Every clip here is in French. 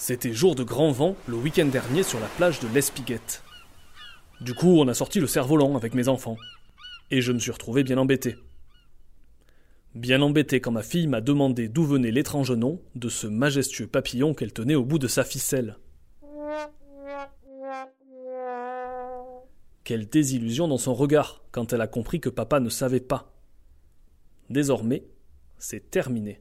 C'était jour de grand vent le week-end dernier sur la plage de l'Espiguette. Du coup, on a sorti le cerf-volant avec mes enfants. Et je me suis retrouvé bien embêté. Bien embêté quand ma fille m'a demandé d'où venait l'étrange nom de ce majestueux papillon qu'elle tenait au bout de sa ficelle. Quelle désillusion dans son regard quand elle a compris que papa ne savait pas. Désormais, c'est terminé.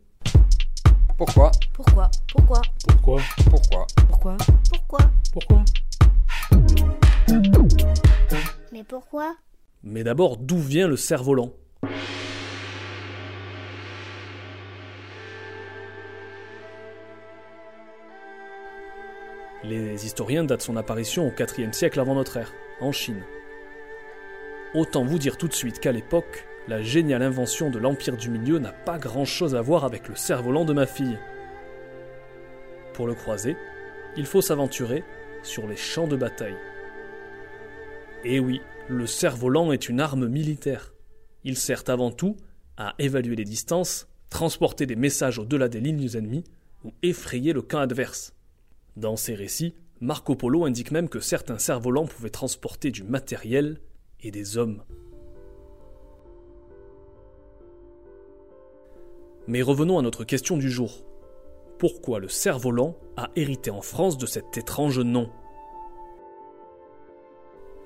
Pourquoi? Pourquoi? Pourquoi? Pourquoi? Pourquoi? Pourquoi? Pourquoi? Pourquoi? Mais pourquoi? Mais d'abord, d'où vient le cerf-volant? Les historiens datent son apparition au IVe siècle avant notre ère, en Chine. Autant vous dire tout de suite qu'à l'époque, la géniale invention de l'Empire du Milieu n'a pas grand-chose à voir avec le cerf-volant de ma fille. Pour le croiser, il faut s'aventurer sur les champs de bataille. Et oui, le cerf-volant est une arme militaire. Il sert avant tout à évaluer les distances, transporter des messages au-delà des lignes ennemies ou effrayer le camp adverse. Dans ses récits, Marco Polo indique même que certains cerfs-volants pouvaient transporter du matériel et des hommes. Mais revenons à notre question du jour. Pourquoi le cerf-volant a hérité en France de cet étrange nom?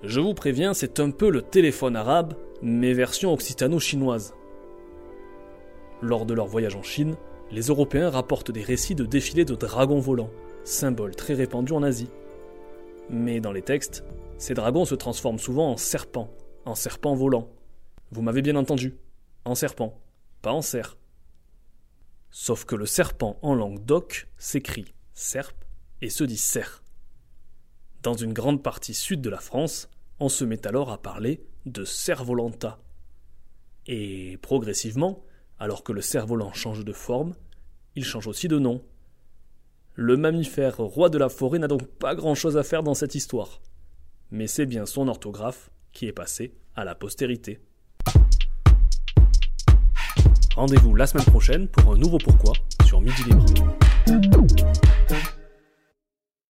Je vous préviens, c'est un peu le téléphone arabe, mais version occitano-chinoise. Lors de leur voyage en Chine, les Européens rapportent des récits de défilés de dragons volants, symbole très répandu en Asie. Mais dans les textes, ces dragons se transforment souvent en serpents, en serpents volants. Vous m'avez bien entendu, en serpent, pas en cerf. Sauf que le serpent en langue d'oc s'écrit serp et se dit cerf. Dans une grande partie sud de la France, on se met alors à parler de cerf-volanta. Et progressivement, alors que le cerf-volant change de forme, il change aussi de nom. Le mammifère roi de la forêt n'a donc pas grand-chose à faire dans cette histoire. Mais c'est bien son orthographe qui est passé à la postérité. Rendez-vous la semaine prochaine pour un nouveau pourquoi sur Midi Libre.